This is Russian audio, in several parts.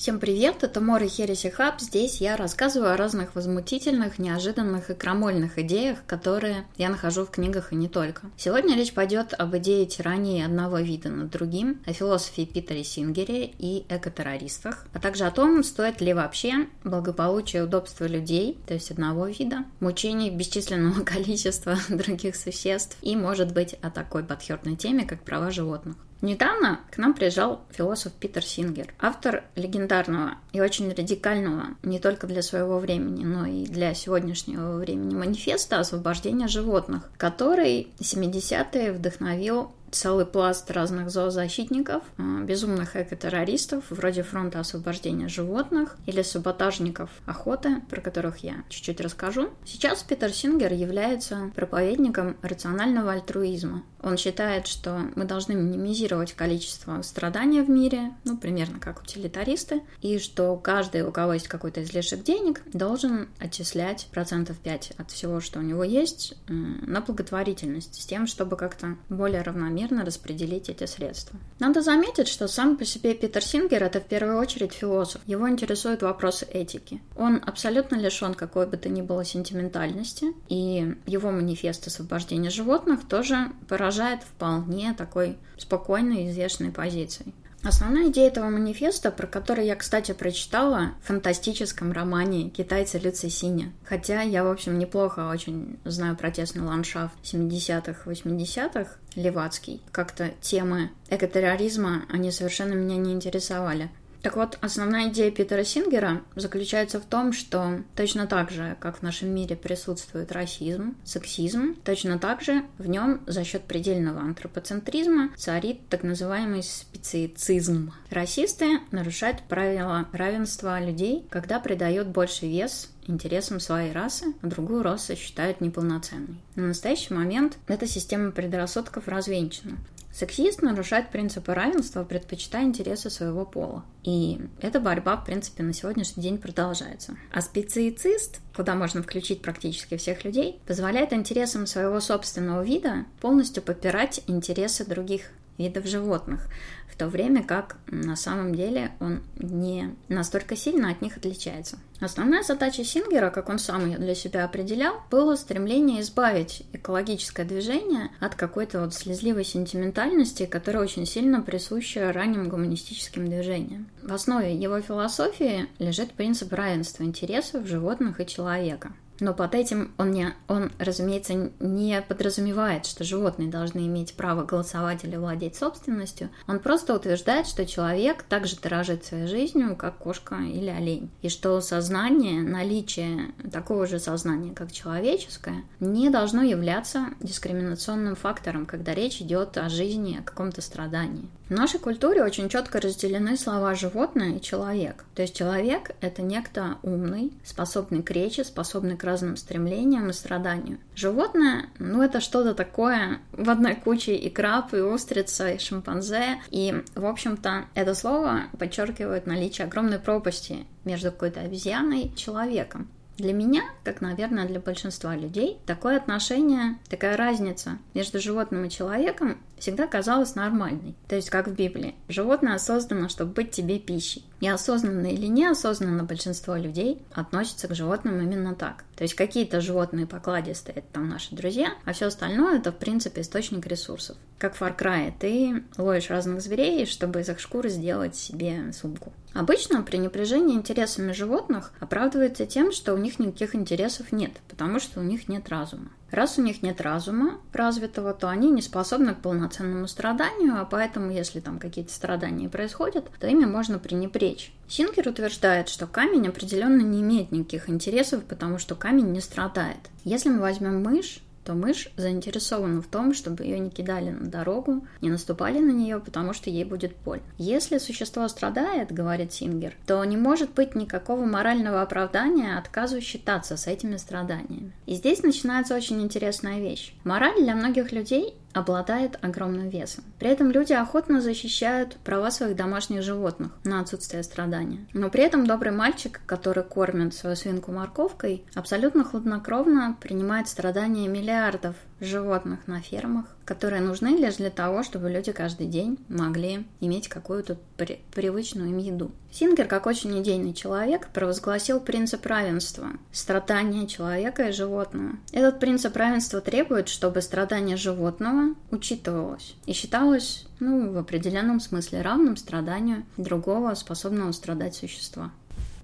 Всем привет, это Мора Хереси Хаб. Здесь я рассказываю о разных возмутительных, неожиданных и крамольных идеях, которые я нахожу в книгах и не только. Сегодня речь пойдет об идее тирании одного вида над другим, о философии Питере Сингере и экотеррористах, а также о том, стоит ли вообще благополучие и удобство людей, то есть одного вида, мучений бесчисленного количества других существ и, может быть, о такой подхертной теме, как права животных. Недавно к нам приезжал философ Питер Сингер, автор легендарного и очень радикального не только для своего времени, но и для сегодняшнего времени манифеста освобождения животных, который 70-е вдохновил целый пласт разных зоозащитников, безумных экотеррористов, вроде фронта освобождения животных или саботажников охоты, про которых я чуть-чуть расскажу. Сейчас Питер Сингер является проповедником рационального альтруизма. Он считает, что мы должны минимизировать количество страдания в мире, ну, примерно как утилитаристы, и что каждый, у кого есть какой-то излишек денег, должен отчислять процентов 5 от всего, что у него есть, на благотворительность, с тем, чтобы как-то более равномерно равномерно распределить эти средства. Надо заметить, что сам по себе Питер Сингер – это в первую очередь философ. Его интересуют вопросы этики. Он абсолютно лишен какой бы то ни было сентиментальности, и его манифест освобождения животных тоже поражает вполне такой спокойной и известной позицией. Основная идея этого манифеста, про который я, кстати, прочитала в фантастическом романе китайца Лю Цисиня. Хотя я, в общем, неплохо очень знаю протестный ландшафт 70-х, 80-х, Левацкий. Как-то темы экотерроризма, они совершенно меня не интересовали. Так вот, основная идея Питера Сингера заключается в том, что точно так же, как в нашем мире присутствует расизм, сексизм, точно так же в нем за счет предельного антропоцентризма царит так называемый специцизм. Расисты нарушают правила равенства людей, когда придают больше вес интересам своей расы, а другую расу считают неполноценной. На настоящий момент эта система предрассудков развенчана. Сексист нарушает принципы равенства, предпочитая интересы своего пола. И эта борьба, в принципе, на сегодняшний день продолжается. А специицист, куда можно включить практически всех людей, позволяет интересам своего собственного вида полностью попирать интересы других видов животных, в то время как на самом деле он не настолько сильно от них отличается. Основная задача Сингера, как он сам ее для себя определял, было стремление избавить экологическое движение от какой-то вот слезливой сентиментальности, которая очень сильно присуща ранним гуманистическим движениям. В основе его философии лежит принцип равенства интересов животных и человека. Но под этим он, не, он, разумеется, не подразумевает, что животные должны иметь право голосовать или владеть собственностью. Он просто утверждает, что человек также дорожит своей жизнью, как кошка или олень. И что сознание, наличие такого же сознания, как человеческое, не должно являться дискриминационным фактором, когда речь идет о жизни, о каком-то страдании. В нашей культуре очень четко разделены слова «животное» и «человек». То есть человек — это некто умный, способный к речи, способный к разным стремлениям и страданию. Животное, ну, это что-то такое в одной куче и краб, и устрица, и шимпанзе. И, в общем-то, это слово подчеркивает наличие огромной пропасти между какой-то обезьяной и человеком. Для меня, как, наверное, для большинства людей, такое отношение, такая разница между животным и человеком всегда казалась нормальной. То есть, как в Библии. Животное создано, чтобы быть тебе пищей. И осознанно или неосознанно большинство людей относятся к животным именно так. То есть какие-то животные покладистые, это там наши друзья, а все остальное это в принципе источник ресурсов. Как в Far Cry, ты ловишь разных зверей, чтобы из их шкуры сделать себе сумку. Обычно пренебрежение интересами животных оправдывается тем, что у них никаких интересов нет, потому что у них нет разума. Раз у них нет разума развитого, то они не способны к полноценному страданию, а поэтому, если там какие-то страдания происходят, то ими можно пренебречь. Сингер утверждает, что камень определенно не имеет никаких интересов, потому что камень не страдает. Если мы возьмем мышь, то мышь заинтересована в том, чтобы ее не кидали на дорогу, не наступали на нее, потому что ей будет боль. Если существо страдает, говорит Сингер, то не может быть никакого морального оправдания отказу считаться с этими страданиями. И здесь начинается очень интересная вещь. Мораль для многих людей обладает огромным весом. При этом люди охотно защищают права своих домашних животных на отсутствие страдания. Но при этом добрый мальчик, который кормит свою свинку морковкой, абсолютно хладнокровно принимает страдания миллиардов животных на фермах, которые нужны лишь для того, чтобы люди каждый день могли иметь какую-то при- привычную им еду. Сингер, как очень идейный человек, провозгласил принцип равенства – страдания человека и животного. Этот принцип равенства требует, чтобы страдание животного учитывалось и считалось ну, в определенном смысле равным страданию другого способного страдать существа.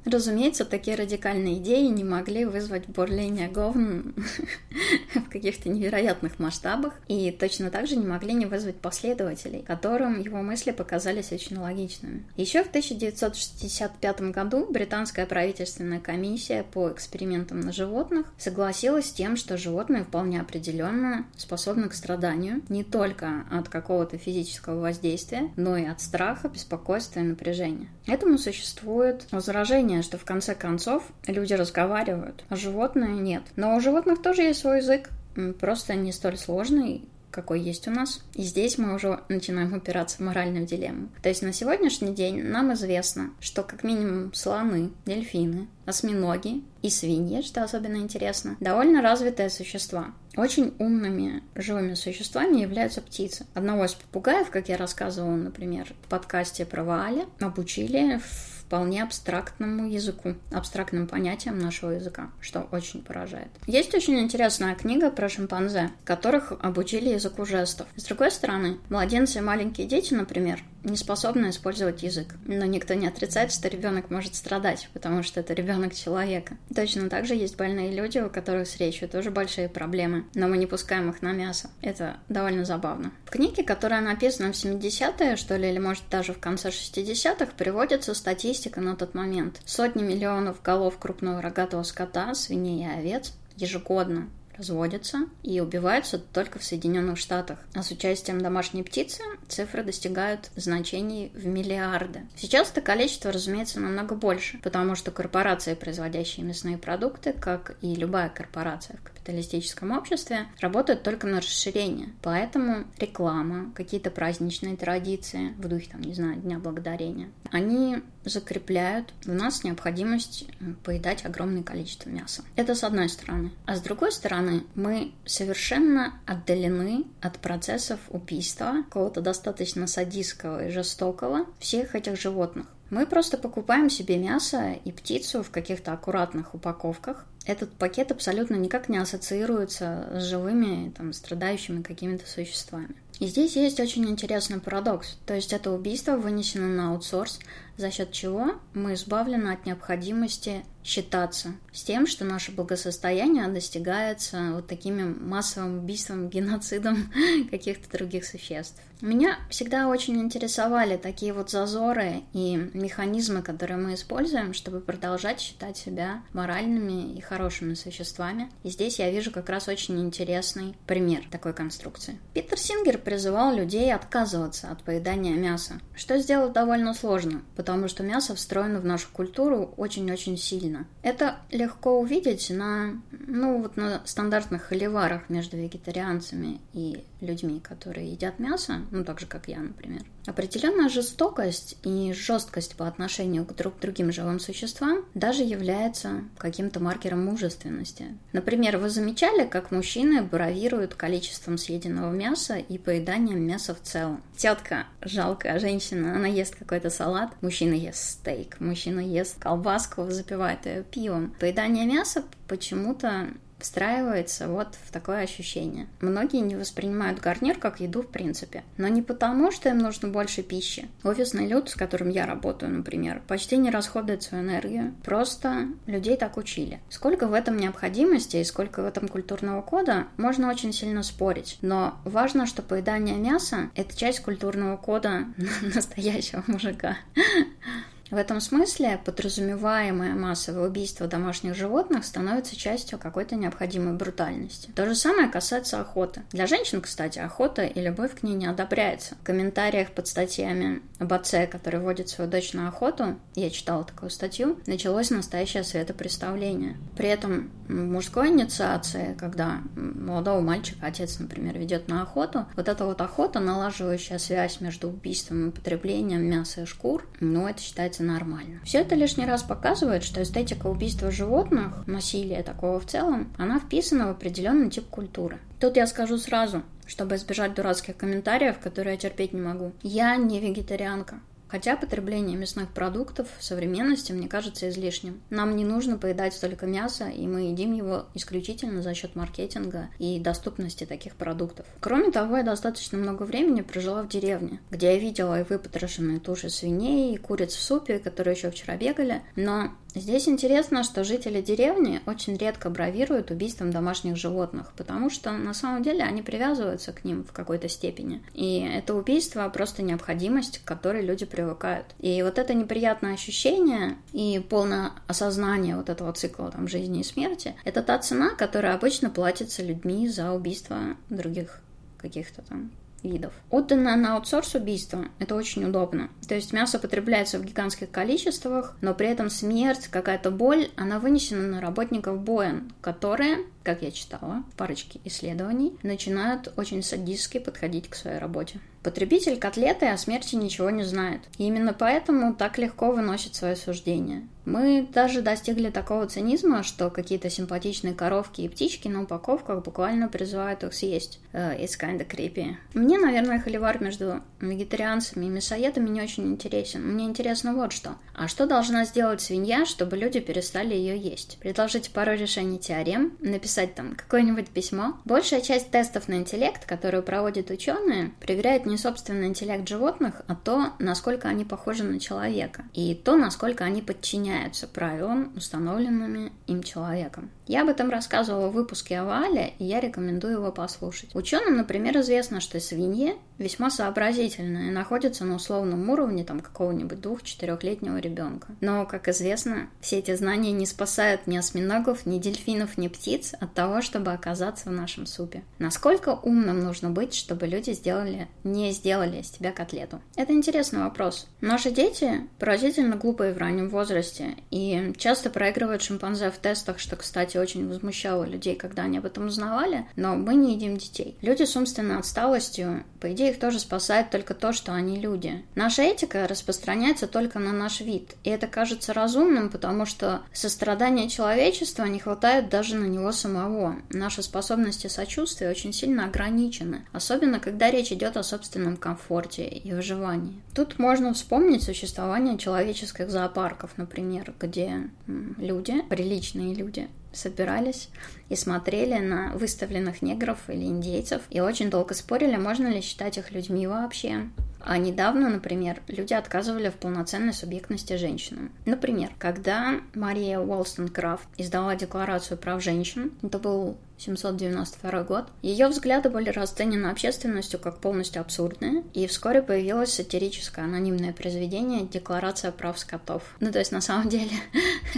Разумеется, такие радикальные идеи не могли вызвать бурление говн в каких-то невероятных масштабах, и точно так же не могли не вызвать последователей, которым его мысли показались очень логичными. Еще в 1965 году британская правительственная комиссия по экспериментам на животных согласилась с тем, что животные вполне определенно способны к страданию не только от какого-то физического воздействия, но и от страха, беспокойства и напряжения. Этому существует возражение понимание, что в конце концов люди разговаривают, а животные нет. Но у животных тоже есть свой язык, просто не столь сложный, какой есть у нас. И здесь мы уже начинаем упираться в моральную дилемму. То есть на сегодняшний день нам известно, что как минимум слоны, дельфины, осьминоги и свиньи, что особенно интересно, довольно развитые существа. Очень умными живыми существами являются птицы. Одного из попугаев, как я рассказывала, например, в подкасте про Вааля, обучили в вполне абстрактному языку, абстрактным понятиям нашего языка, что очень поражает. Есть очень интересная книга про шимпанзе, которых обучили языку жестов. С другой стороны, младенцы и маленькие дети, например, не способны использовать язык. Но никто не отрицает, что ребенок может страдать, потому что это ребенок человека. Точно так же есть больные люди, у которых с речью тоже большие проблемы, но мы не пускаем их на мясо. Это довольно забавно. В книге, которая написана в 70-е, что ли, или может даже в конце 60-х, приводится статистика на тот момент. Сотни миллионов голов крупного рогатого скота, свиней и овец ежегодно разводятся и убиваются только в Соединенных Штатах. А с участием домашней птицы цифры достигают значений в миллиарды. Сейчас это количество, разумеется, намного больше, потому что корпорации, производящие мясные продукты, как и любая корпорация капиталистическом обществе, работают только на расширение. Поэтому реклама, какие-то праздничные традиции в духе, там, не знаю, Дня Благодарения, они закрепляют в нас необходимость поедать огромное количество мяса. Это с одной стороны. А с другой стороны, мы совершенно отдалены от процессов убийства, какого-то достаточно садистского и жестокого всех этих животных. Мы просто покупаем себе мясо и птицу в каких-то аккуратных упаковках. Этот пакет абсолютно никак не ассоциируется с живыми, там, страдающими какими-то существами. И здесь есть очень интересный парадокс. То есть это убийство вынесено на аутсорс, за счет чего мы избавлены от необходимости считаться с тем, что наше благосостояние достигается вот такими массовым убийством, геноцидом каких-то других существ. Меня всегда очень интересовали такие вот зазоры и механизмы, которые мы используем, чтобы продолжать считать себя моральными и хорошими существами. И здесь я вижу как раз очень интересный пример такой конструкции. Питер Сингер призывал людей отказываться от поедания мяса, что сделать довольно сложно, потому что мясо встроено в нашу культуру очень-очень сильно. Это легко увидеть на, ну, вот на стандартных холиварах между вегетарианцами и людьми, которые едят мясо, ну, так же, как я, например. Определенная жестокость и жесткость по отношению к друг другим живым существам даже является каким-то маркером мужественности. Например, вы замечали, как мужчины бравируют количеством съеденного мяса и поеданием мяса в целом? Тетка, жалкая женщина, она ест какой-то салат, мужчина ест стейк, мужчина ест колбаску, запивает ее пивом. Поедание мяса почему-то встраивается вот в такое ощущение. Многие не воспринимают гарнир как еду в принципе, но не потому, что им нужно больше пищи. Офисный люд, с которым я работаю, например, почти не расходует свою энергию. Просто людей так учили. Сколько в этом необходимости и сколько в этом культурного кода, можно очень сильно спорить. Но важно, что поедание мяса – это часть культурного кода настоящего мужика. В этом смысле подразумеваемое массовое убийство домашних животных становится частью какой-то необходимой брутальности. То же самое касается охоты. Для женщин, кстати, охота и любовь к ней не одобряется. В комментариях под статьями об отце, который водит свою дочь на охоту, я читала такую статью, началось настоящее светопреставление. При этом мужской инициации, когда молодого мальчика отец, например, ведет на охоту, вот эта вот охота, налаживающая связь между убийством и потреблением мяса и шкур, ну, это считается считается нормально. Все это лишний раз показывает, что эстетика убийства животных, насилия такого в целом, она вписана в определенный тип культуры. Тут я скажу сразу, чтобы избежать дурацких комментариев, которые я терпеть не могу. Я не вегетарианка. Хотя потребление мясных продуктов в современности мне кажется излишним. Нам не нужно поедать столько мяса, и мы едим его исключительно за счет маркетинга и доступности таких продуктов. Кроме того, я достаточно много времени прожила в деревне, где я видела и выпотрошенные туши свиней, и куриц в супе, которые еще вчера бегали, но Здесь интересно, что жители деревни очень редко бравируют убийством домашних животных, потому что на самом деле они привязываются к ним в какой-то степени. И это убийство просто необходимость, к которой люди привыкают. И вот это неприятное ощущение и полное осознание вот этого цикла там, жизни и смерти, это та цена, которая обычно платится людьми за убийство других каких-то там видов. Отданное на аутсорс убийство – это очень удобно. То есть мясо потребляется в гигантских количествах, но при этом смерть, какая-то боль, она вынесена на работников Боен, которые как я читала в парочке исследований, начинают очень садистски подходить к своей работе. Потребитель котлеты о смерти ничего не знает. И именно поэтому так легко выносит свое суждение. Мы даже достигли такого цинизма, что какие-то симпатичные коровки и птички на упаковках буквально призывают их съесть. Uh, it's kinda creepy. Мне, наверное, холивар между вегетарианцами и мясоедами не очень интересен. Мне интересно вот что. А что должна сделать свинья, чтобы люди перестали ее есть? Предложите пару решений теорем, написать написать там какое-нибудь письмо. Большая часть тестов на интеллект, которые проводят ученые, проверяет не собственный интеллект животных, а то, насколько они похожи на человека, и то, насколько они подчиняются правилам, установленными им человеком. Я об этом рассказывала в выпуске о Вале, и я рекомендую его послушать. Ученым, например, известно, что свиньи весьма сообразительные и находятся на условном уровне там какого-нибудь двух-четырехлетнего ребенка. Но, как известно, все эти знания не спасают ни осьминогов, ни дельфинов, ни птиц от того, чтобы оказаться в нашем супе. Насколько умным нужно быть, чтобы люди сделали, не сделали из тебя котлету? Это интересный вопрос. Наши дети поразительно глупые в раннем возрасте и часто проигрывают шимпанзе в тестах, что, кстати, очень возмущало людей, когда они об этом узнавали, но мы не едим детей. Люди с умственной отсталостью, по идее, их тоже спасает только то, что они люди. Наша этика распространяется только на наш вид, и это кажется разумным, потому что сострадания человечества не хватает даже на него самого. Наши способности сочувствия очень сильно ограничены, особенно когда речь идет о собственном комфорте и выживании. Тут можно вспомнить существование человеческих зоопарков, например, где люди, приличные люди, собирались и смотрели на выставленных негров или индейцев и очень долго спорили, можно ли считать их людьми вообще. А недавно, например, люди отказывали в полноценной субъектности женщинам. Например, когда Мария Уолстон-Крафт издала Декларацию прав женщин, это был 792 год. Ее взгляды были расценены общественностью как полностью абсурдные, и вскоре появилось сатирическое анонимное произведение «Декларация прав скотов». Ну, то есть, на самом деле,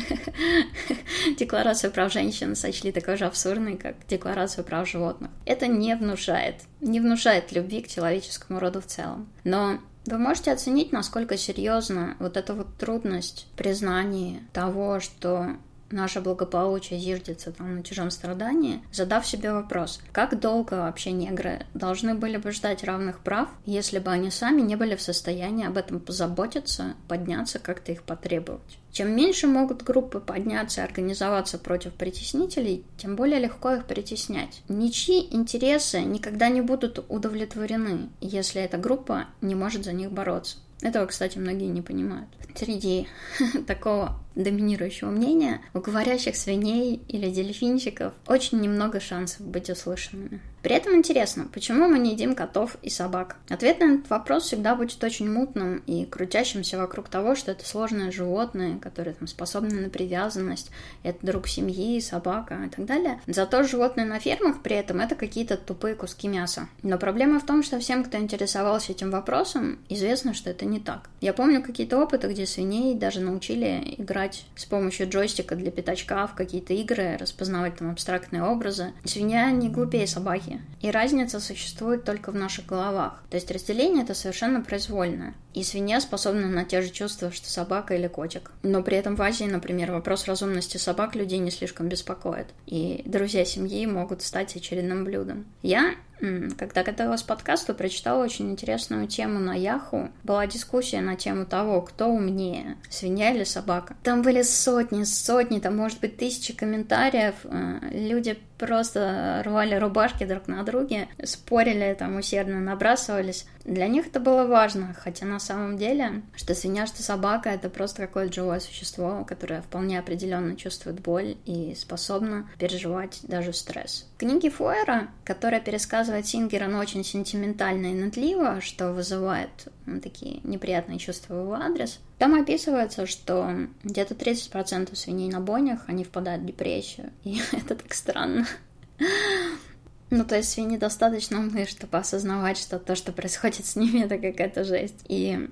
Декларацию прав женщин сочли такой же абсурдной, как Декларацию прав животных. Это не внушает, не внушает любви к человеческому роду в целом. Но вы можете оценить, насколько серьезно вот эта вот трудность признания того, что наше благополучие зиждется там на чужом страдании, задав себе вопрос, как долго вообще негры должны были бы ждать равных прав, если бы они сами не были в состоянии об этом позаботиться, подняться, как-то их потребовать. Чем меньше могут группы подняться и организоваться против притеснителей, тем более легко их притеснять. Ничьи интересы никогда не будут удовлетворены, если эта группа не может за них бороться. Этого, кстати, многие не понимают. Среди такого доминирующего мнения, у говорящих свиней или дельфинчиков очень немного шансов быть услышанными. При этом интересно, почему мы не едим котов и собак? Ответ на этот вопрос всегда будет очень мутным и крутящимся вокруг того, что это сложные животные, которые там способны на привязанность, это друг семьи, собака и так далее. Зато животные на фермах при этом это какие-то тупые куски мяса. Но проблема в том, что всем, кто интересовался этим вопросом, известно, что это не так. Я помню какие-то опыты, где свиней даже научили играть с помощью джойстика для пятачка в какие-то игры, распознавать там абстрактные образы. Свинья не глупее собаки. И разница существует только в наших головах. То есть разделение это совершенно произвольное. И свинья способна на те же чувства, что собака или котик. Но при этом в Азии, например, вопрос разумности собак людей не слишком беспокоит. И друзья семьи могут стать очередным блюдом. Я Когда готовилась к подкасту, прочитала очень интересную тему на Яху. Была дискуссия на тему того, кто умнее, свинья или собака. Там были сотни, сотни, там может быть тысячи комментариев. Э, люди просто рвали рубашки друг на друге, спорили, там усердно набрасывались. Для них это было важно, хотя на самом деле, что свинья, что собака, это просто какое-то живое существо, которое вполне определенно чувствует боль и способно переживать даже стресс. В книге Фуэра, которая пересказывает Сингера, но очень сентиментально и нытливо, что вызывает ну, такие неприятные чувства в его адрес, там описывается, что где-то 30% свиней на бойнях, они впадают в депрессию. И это так странно. Ну, то есть свиньи достаточно умны, чтобы осознавать, что то, что происходит с ними, это какая-то жесть. И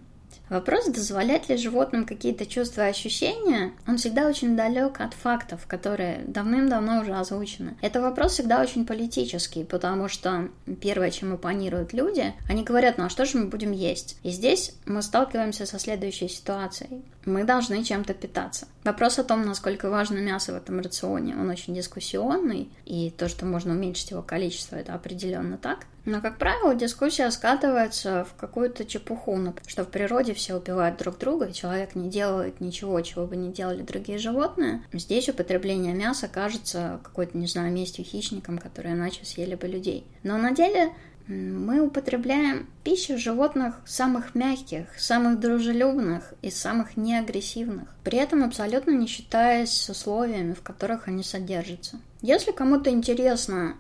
Вопрос, дозволять ли животным какие-то чувства и ощущения, он всегда очень далек от фактов, которые давным-давно уже озвучены. Это вопрос всегда очень политический, потому что первое, чем оппонируют люди, они говорят, ну а что же мы будем есть? И здесь мы сталкиваемся со следующей ситуацией. Мы должны чем-то питаться. Вопрос о том, насколько важно мясо в этом рационе, он очень дискуссионный, и то, что можно уменьшить его количество, это определенно так. Но, как правило, дискуссия скатывается в какую-то чепуху, что в природе все убивают друг друга, и человек не делает ничего, чего бы не делали другие животные. Здесь употребление мяса кажется какой-то, не знаю, местью хищникам, которые иначе съели бы людей. Но на деле мы употребляем пищу животных самых мягких, самых дружелюбных и самых неагрессивных, при этом абсолютно не считаясь с условиями, в которых они содержатся. Если кому-то интересно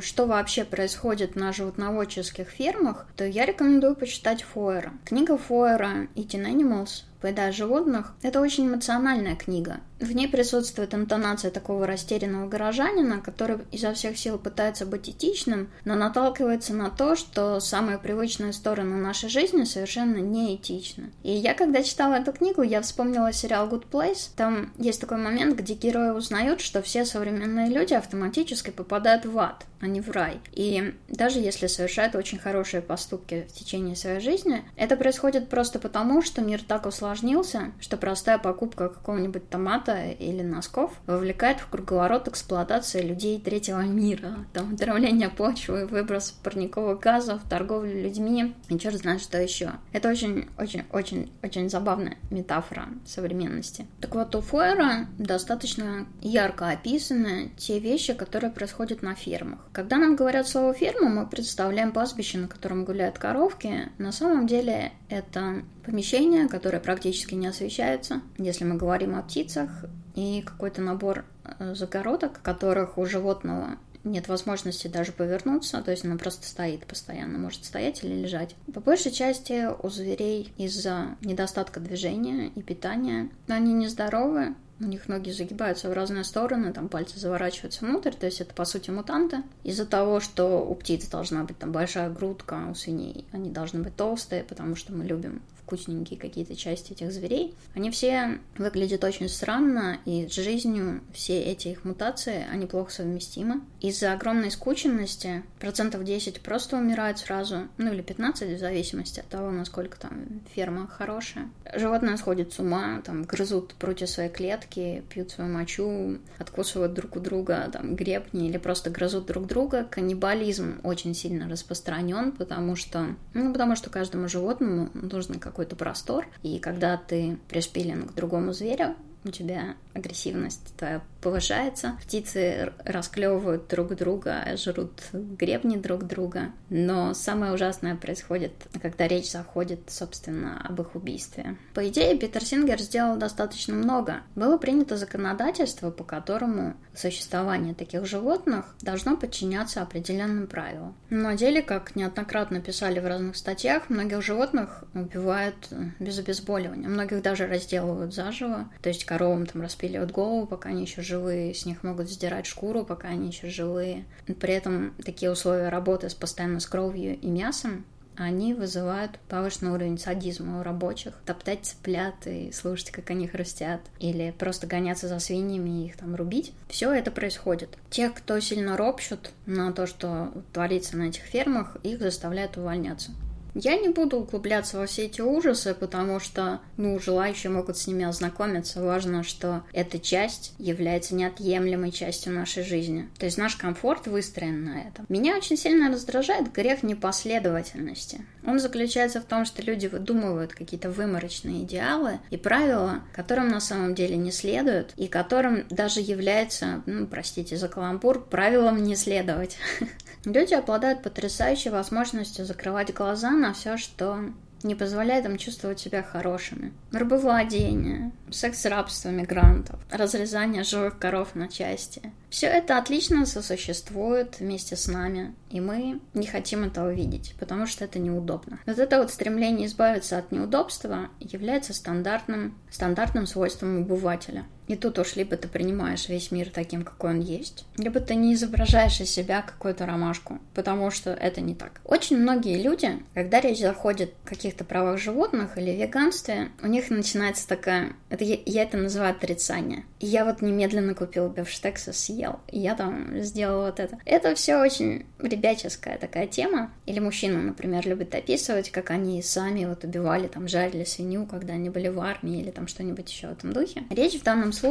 что вообще происходит на животноводческих фермах, то я рекомендую почитать Фойера. Книга Фойера «Eating Animals» «Поедая животных» — это очень эмоциональная книга. В ней присутствует интонация такого растерянного горожанина, который изо всех сил пытается быть этичным, но наталкивается на то, что самые привычные стороны нашей жизни совершенно неэтичны. И я, когда читала эту книгу, я вспомнила сериал Good Place. Там есть такой момент, где герои узнают, что все современные люди автоматически попадают в ад, а не в рай. И даже если совершают очень хорошие поступки в течение своей жизни, это происходит просто потому, что мир так усложнился, что простая покупка какого-нибудь томата спорта или носков вовлекает в круговорот эксплуатации людей третьего мира. Там отравление почвы, выброс парниковых газов, торговля людьми и черт знает что еще. Это очень-очень-очень-очень забавная метафора современности. Так вот, у Фойера достаточно ярко описаны те вещи, которые происходят на фермах. Когда нам говорят слово «ферма», мы представляем пастбище, на котором гуляют коровки. На самом деле это помещение, которое практически не освещается. Если мы говорим о птицах, и какой-то набор э, загородок, которых у животного нет возможности даже повернуться, то есть она просто стоит постоянно, может стоять или лежать. По большей части у зверей из-за недостатка движения и питания они нездоровы, у них ноги загибаются в разные стороны, там пальцы заворачиваются внутрь, то есть это по сути мутанты. Из-за того, что у птиц должна быть там большая грудка, у свиней они должны быть толстые, потому что мы любим вкусненькие какие-то части этих зверей, они все выглядят очень странно, и с жизнью все эти их мутации, они плохо совместимы. Из-за огромной скученности процентов 10 просто умирают сразу, ну или 15, в зависимости от того, насколько там ферма хорошая. Животные сходят с ума, там грызут прутья своей клетки, пьют свою мочу, откусывают друг у друга там гребни или просто грызут друг друга. Каннибализм очень сильно распространен, потому что, ну, потому что каждому животному нужно какой какой-то простор, и когда ты пришпилен к другому зверю, у тебя агрессивность повышается, птицы расклевывают друг друга, жрут гребни друг друга. Но самое ужасное происходит, когда речь заходит, собственно, об их убийстве. По идее, Питер Сингер сделал достаточно много. Было принято законодательство, по которому существование таких животных должно подчиняться определенным правилам. На деле, как неоднократно писали в разных статьях, многих животных убивают без обезболивания. Многих даже разделывают заживо. То есть коровам там распиливают голову, пока они еще живые, с них могут сдирать шкуру, пока они еще живые. При этом такие условия работы с постоянно с кровью и мясом они вызывают повышенный уровень садизма у рабочих. Топтать цыплят и слушать, как они хрустят. Или просто гоняться за свиньями и их там рубить. Все это происходит. Тех, кто сильно ропщут на то, что творится на этих фермах, их заставляют увольняться. Я не буду углубляться во все эти ужасы, потому что, ну, желающие могут с ними ознакомиться. Важно, что эта часть является неотъемлемой частью нашей жизни. То есть наш комфорт выстроен на этом. Меня очень сильно раздражает грех непоследовательности. Он заключается в том, что люди выдумывают какие-то выморочные идеалы и правила, которым на самом деле не следуют, и которым даже является, ну, простите за каламбур, правилом не следовать. Люди обладают потрясающей возможностью закрывать глаза на все, что не позволяет им чувствовать себя хорошими. Рабовладение, секс-рабство мигрантов, разрезание живых коров на части. Все это отлично сосуществует вместе с нами, и мы не хотим этого видеть, потому что это неудобно. Вот это вот стремление избавиться от неудобства является стандартным, стандартным свойством обывателя. И тут уж либо ты принимаешь весь мир таким, какой он есть, либо ты не изображаешь из себя какую-то ромашку, потому что это не так. Очень многие люди, когда речь заходит о каких-то правах животных или веганстве, у них начинается такая... Это, я, я это называю отрицание. Я вот немедленно купил бифштекс и съел. И я там сделала вот это. Это все очень ребяческая такая тема. Или мужчина, например, любит описывать, как они сами вот убивали, там, жарили свинью, когда они были в армии, или там что-нибудь еще в этом духе. Речь в данном случае,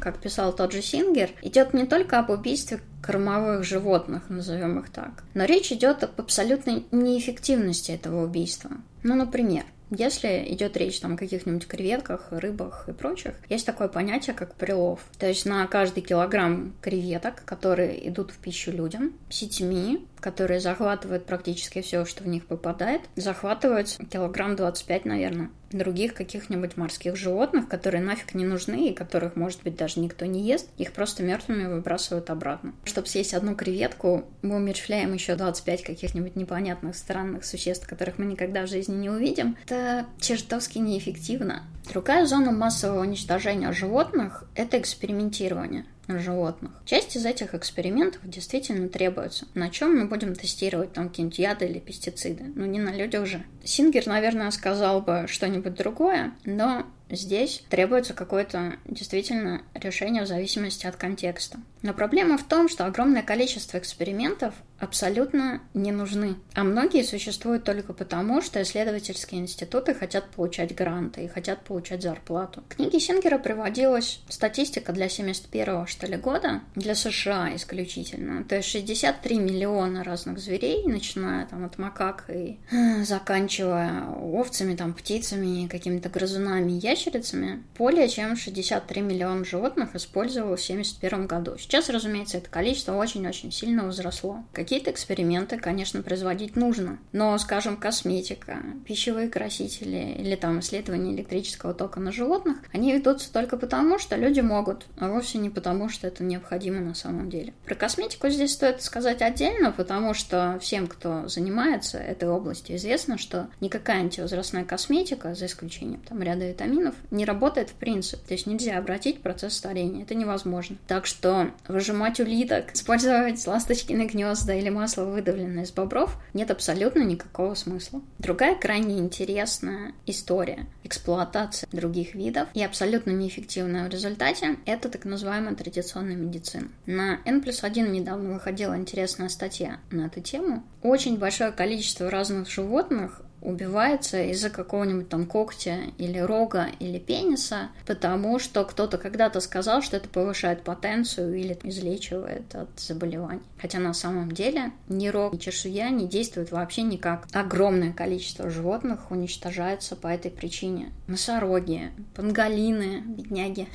как писал тот же Сингер, идет не только об убийстве кормовых животных, назовем их так, но речь идет об абсолютной неэффективности этого убийства. Ну, например, если идет речь там, о каких-нибудь креветках, рыбах и прочих, есть такое понятие, как прилов. То есть на каждый килограмм креветок, которые идут в пищу людям, сетьми которые захватывают практически все, что в них попадает, захватывают килограмм 25, наверное, других каких-нибудь морских животных, которые нафиг не нужны и которых, может быть, даже никто не ест, их просто мертвыми выбрасывают обратно. Чтобы съесть одну креветку, мы умерщвляем еще 25 каких-нибудь непонятных странных существ, которых мы никогда в жизни не увидим. Это чертовски неэффективно. Другая зона массового уничтожения животных – это экспериментирование животных. Часть из этих экспериментов действительно требуется. На чем мы будем тестировать там какие-нибудь яды или пестициды? Ну, не на людях же. Сингер, наверное, сказал бы что-нибудь другое, но Здесь требуется какое-то действительно решение в зависимости от контекста. Но проблема в том, что огромное количество экспериментов абсолютно не нужны. А многие существуют только потому, что исследовательские институты хотят получать гранты и хотят получать зарплату. В книге Сингера приводилась статистика для 71 что ли года, для США исключительно. То есть 63 миллиона разных зверей, начиная там от макак и заканчивая овцами, там, птицами, какими-то грызунами, ящерицами более чем 63 миллиона животных использовалось в 1971 году. Сейчас, разумеется, это количество очень-очень сильно возросло. Какие-то эксперименты, конечно, производить нужно, но, скажем, косметика, пищевые красители или там исследования электрического тока на животных, они ведутся только потому, что люди могут, а вовсе не потому, что это необходимо на самом деле. Про косметику здесь стоит сказать отдельно, потому что всем, кто занимается этой областью, известно, что никакая антивозрастная косметика, за исключением там ряда витаминов, не работает в принципе. То есть нельзя обратить процесс старения. Это невозможно. Так что выжимать улиток, использовать ласточкины гнезда или масло, выдавленное из бобров, нет абсолютно никакого смысла. Другая крайне интересная история эксплуатации других видов и абсолютно неэффективная в результате — это так называемая традиционная медицина. На N плюс 1 недавно выходила интересная статья на эту тему. Очень большое количество разных животных убивается из-за какого-нибудь там когтя или рога или пениса, потому что кто-то когда-то сказал, что это повышает потенцию или излечивает от заболеваний. Хотя на самом деле ни рог, ни чешуя не действуют вообще никак. Огромное количество животных уничтожается по этой причине. Носороги, панголины, бедняги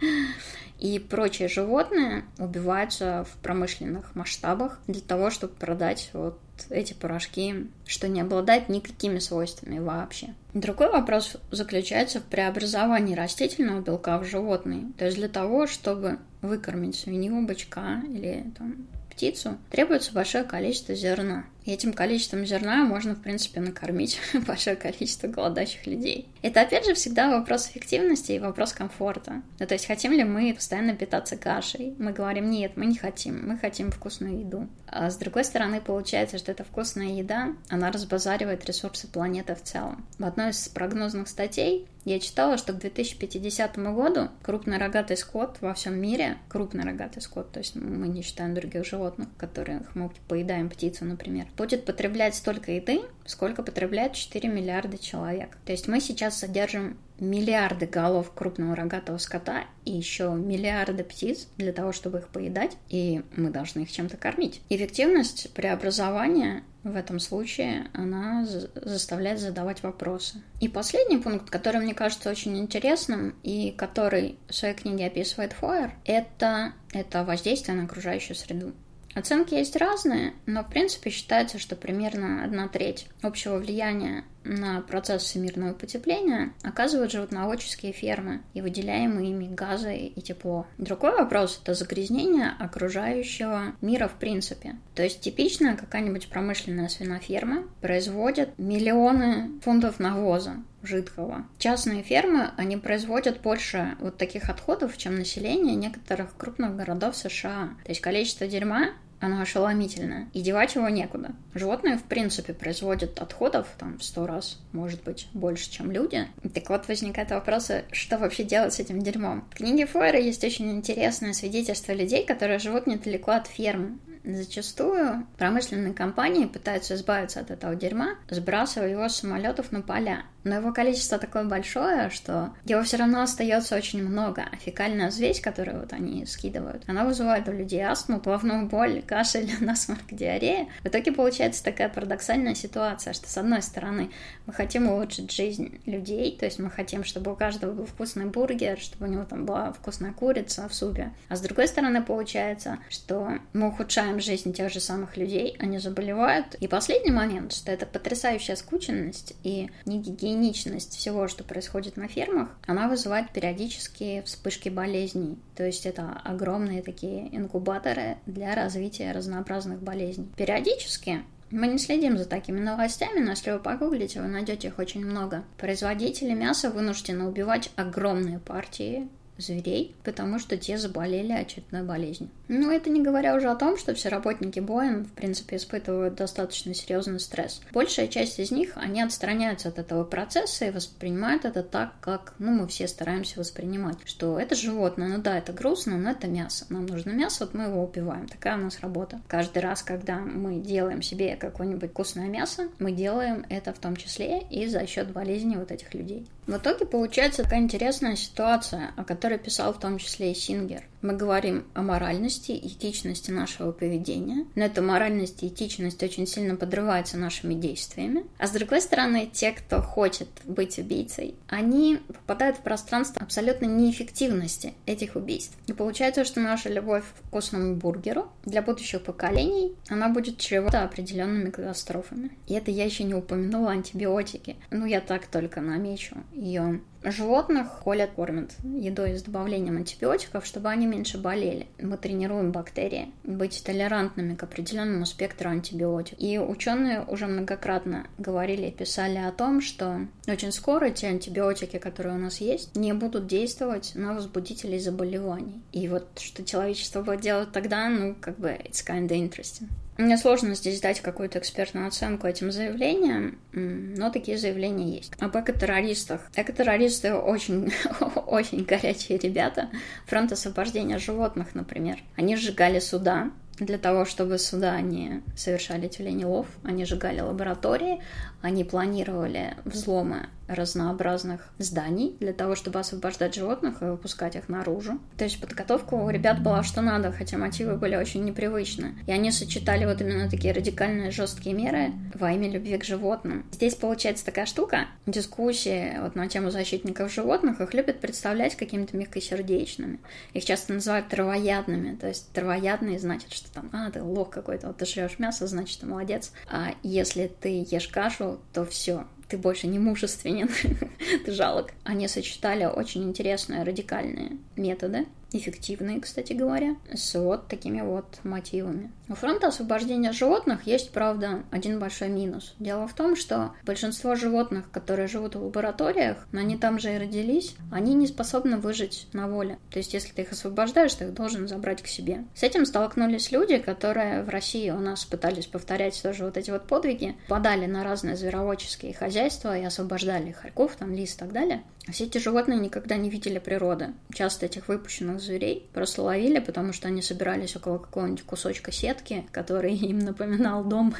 и прочие животные убиваются в промышленных масштабах для того, чтобы продать вот эти порошки, что не обладает никакими свойствами вообще. Другой вопрос заключается в преобразовании растительного белка в животный. То есть для того, чтобы выкормить свинью, бычка или там, птицу, требуется большое количество зерна. И этим количеством зерна можно, в принципе, накормить большое количество голодающих людей. Это, опять же, всегда вопрос эффективности и вопрос комфорта. Ну, то есть, хотим ли мы постоянно питаться кашей? Мы говорим, нет, мы не хотим, мы хотим вкусную еду. А с другой стороны, получается, что эта вкусная еда, она разбазаривает ресурсы планеты в целом. В одной из прогнозных статей я читала, что к 2050 году крупный рогатый скот во всем мире, крупный рогатый скот, то есть мы не считаем других животных, которых мы поедаем птицу, например, будет потреблять столько еды, сколько потребляет 4 миллиарда человек. То есть мы сейчас содержим миллиарды голов крупного рогатого скота и еще миллиарды птиц для того, чтобы их поедать, и мы должны их чем-то кормить. Эффективность преобразования в этом случае она заставляет задавать вопросы. И последний пункт, который мне кажется очень интересным и который в своей книге описывает Фойер, это, это воздействие на окружающую среду. Оценки есть разные, но в принципе считается, что примерно одна треть общего влияния на процесс всемирного потепления оказывают животноводческие фермы и выделяемые ими газы и тепло. Другой вопрос – это загрязнение окружающего мира в принципе. То есть типичная какая-нибудь промышленная свиноферма производит миллионы фунтов навоза, жидкого. Частные фермы, они производят больше вот таких отходов, чем население некоторых крупных городов США. То есть количество дерьма оно ошеломительное, и девать его некуда. Животные, в принципе, производят отходов там в сто раз, может быть, больше, чем люди. Так вот, возникает вопрос, что вообще делать с этим дерьмом? В книге Фойера есть очень интересное свидетельство людей, которые живут недалеко от ферм. Зачастую промышленные компании пытаются избавиться от этого дерьма, сбрасывая его с самолетов на поля. Но его количество такое большое, что его все равно остается очень много. А фекальная взвесь, которую вот они скидывают, она вызывает у людей астму, головную боль, кашель, насморк, диарея. В итоге получается такая парадоксальная ситуация, что с одной стороны мы хотим улучшить жизнь людей, то есть мы хотим, чтобы у каждого был вкусный бургер, чтобы у него там была вкусная курица в супе. А с другой стороны получается, что мы ухудшаем улучшаем жизнь тех же самых людей, они заболевают. И последний момент, что это потрясающая скученность и негигиеничность всего, что происходит на фермах, она вызывает периодические вспышки болезней. То есть это огромные такие инкубаторы для развития разнообразных болезней. Периодически мы не следим за такими новостями, но если вы погуглите, вы найдете их очень много. Производители мяса вынуждены убивать огромные партии зверей, потому что те заболели очередной болезнью. Но это не говоря уже о том, что все работники Боем, в принципе, испытывают достаточно серьезный стресс. Большая часть из них, они отстраняются от этого процесса и воспринимают это так, как, ну, мы все стараемся воспринимать, что это животное, ну да, это грустно, но это мясо. Нам нужно мясо, вот мы его убиваем. Такая у нас работа. Каждый раз, когда мы делаем себе какое-нибудь вкусное мясо, мы делаем это в том числе и за счет болезни вот этих людей. В итоге получается такая интересная ситуация, о которой писал в том числе и Сингер. Мы говорим о моральности этичности нашего поведения, но эта моральность и этичность очень сильно подрываются нашими действиями. А с другой стороны, те, кто хочет быть убийцей, они попадают в пространство абсолютно неэффективности этих убийств. И получается, что наша любовь к вкусному бургеру для будущих поколений, она будет чревата определенными катастрофами. И это я еще не упомянула антибиотики. Ну, я так только намечу ее Животных колят, кормят едой с добавлением антибиотиков, чтобы они меньше болели. Мы тренируем бактерии быть толерантными к определенному спектру антибиотиков. И ученые уже многократно говорили и писали о том, что очень скоро те антибиотики, которые у нас есть, не будут действовать на возбудителей заболеваний. И вот что человечество будет делать тогда, ну, как бы, it's kind of interesting. Мне сложно здесь дать какую-то экспертную оценку этим заявлениям, но такие заявления есть. Об экотеррористах. Экотеррористы очень, очень горячие ребята. Фронт освобождения животных, например. Они сжигали суда, для того, чтобы суда не совершали тюлени лов, они сжигали лаборатории, они планировали взломы разнообразных зданий для того, чтобы освобождать животных и выпускать их наружу. То есть подготовка у ребят была что надо, хотя мотивы были очень непривычны. И они сочетали вот именно такие радикальные жесткие меры во имя любви к животным. Здесь получается такая штука, дискуссии вот на тему защитников животных, их любят представлять какими-то мягкосердечными. Их часто называют травоядными, то есть травоядные значит, что там, а, ты лох какой-то, вот ты жрешь мясо, значит, ты молодец. А если ты ешь кашу, то все, ты больше не мужественен, ты жалок. Они сочетали очень интересные радикальные методы эффективные, кстати говоря, с вот такими вот мотивами. У фронта освобождения животных есть, правда, один большой минус. Дело в том, что большинство животных, которые живут в лабораториях, но они там же и родились, они не способны выжить на воле. То есть, если ты их освобождаешь, ты их должен забрать к себе. С этим столкнулись люди, которые в России у нас пытались повторять тоже вот эти вот подвиги, подали на разные звероводческие хозяйства и освобождали хорьков, там, лис и так далее. Все эти животные никогда не видели природы. Часто этих выпущенных зверей. Просто ловили, потому что они собирались около какого-нибудь кусочка сетки, который им напоминал дом,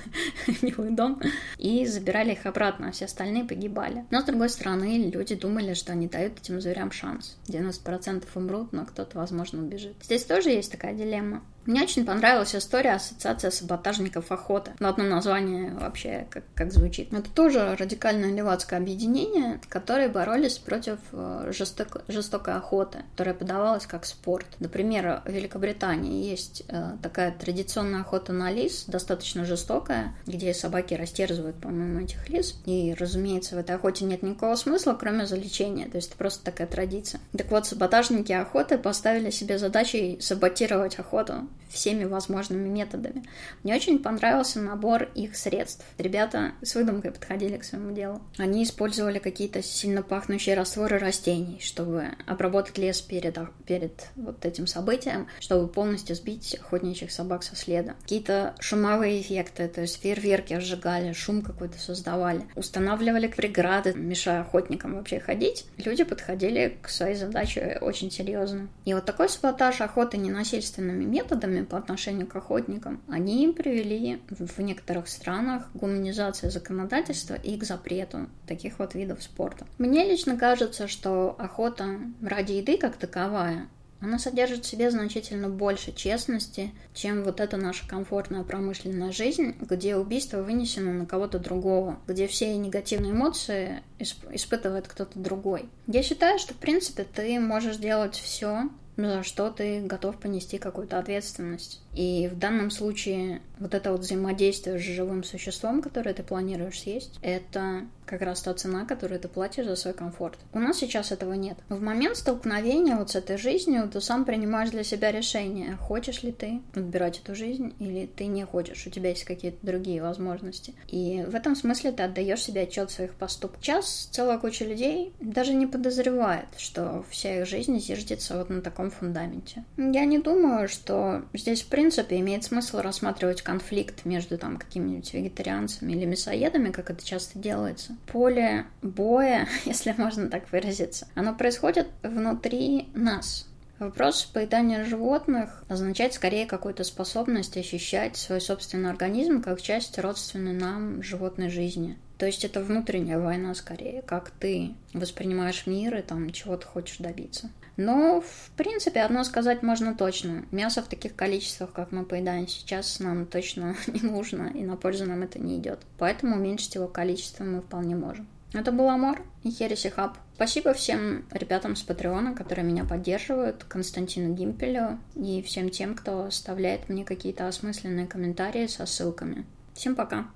милый дом, и забирали их обратно, а все остальные погибали. Но, с другой стороны, люди думали, что они дают этим зверям шанс. 90% умрут, но кто-то, возможно, убежит. Здесь тоже есть такая дилемма. Мне очень понравилась история Ассоциация саботажников охоты. Ну, одно название вообще как, как звучит. Это тоже радикальное левацкое объединение, которые боролись против э, жесток, жестокой охоты, которая подавалась как спорт. Например, в Великобритании есть э, такая традиционная охота на лис, достаточно жестокая, где собаки растерзывают, по-моему, этих лис. И, разумеется, в этой охоте нет никакого смысла, кроме залечения. То есть это просто такая традиция. Так вот, саботажники охоты поставили себе задачей саботировать охоту всеми возможными методами. Мне очень понравился набор их средств. Ребята с выдумкой подходили к своему делу. Они использовали какие-то сильно пахнущие растворы растений, чтобы обработать лес перед, перед вот этим событием, чтобы полностью сбить охотничьих собак со следа. Какие-то шумовые эффекты, то есть фейерверки сжигали, шум какой-то создавали. Устанавливали преграды, мешая охотникам вообще ходить. Люди подходили к своей задаче очень серьезно. И вот такой саботаж охоты ненасильственными методами методами по отношению к охотникам, они привели в некоторых странах к гуманизации законодательства и к запрету таких вот видов спорта. Мне лично кажется, что охота ради еды как таковая она содержит в себе значительно больше честности, чем вот эта наша комфортная промышленная жизнь, где убийство вынесено на кого-то другого, где все негативные эмоции испытывает кто-то другой. Я считаю, что в принципе ты можешь делать все, за что ты готов понести какую-то ответственность. И в данном случае вот это вот взаимодействие с живым существом, которое ты планируешь съесть, это как раз та цена, которую ты платишь за свой комфорт. У нас сейчас этого нет. В момент столкновения вот с этой жизнью ты сам принимаешь для себя решение, хочешь ли ты отбирать эту жизнь или ты не хочешь, у тебя есть какие-то другие возможности. И в этом смысле ты отдаешь себе отчет своих поступках. Сейчас целая куча людей даже не подозревает, что вся их жизнь зиждется вот на таком фундаменте. Я не думаю, что здесь в принципе принципе, имеет смысл рассматривать конфликт между там какими-нибудь вегетарианцами или мясоедами, как это часто делается. Поле боя, если можно так выразиться, оно происходит внутри нас. Вопрос поедания животных означает скорее какую-то способность ощущать свой собственный организм как часть родственной нам животной жизни. То есть это внутренняя война скорее, как ты воспринимаешь мир и там чего ты хочешь добиться. Но, в принципе, одно сказать можно точно. Мясо в таких количествах, как мы поедаем сейчас, нам точно не нужно, и на пользу нам это не идет. Поэтому уменьшить его количество мы вполне можем. Это был Амор и Хереси Хаб. Спасибо всем ребятам с Патреона, которые меня поддерживают, Константину Гимпелю и всем тем, кто оставляет мне какие-то осмысленные комментарии со ссылками. Всем пока!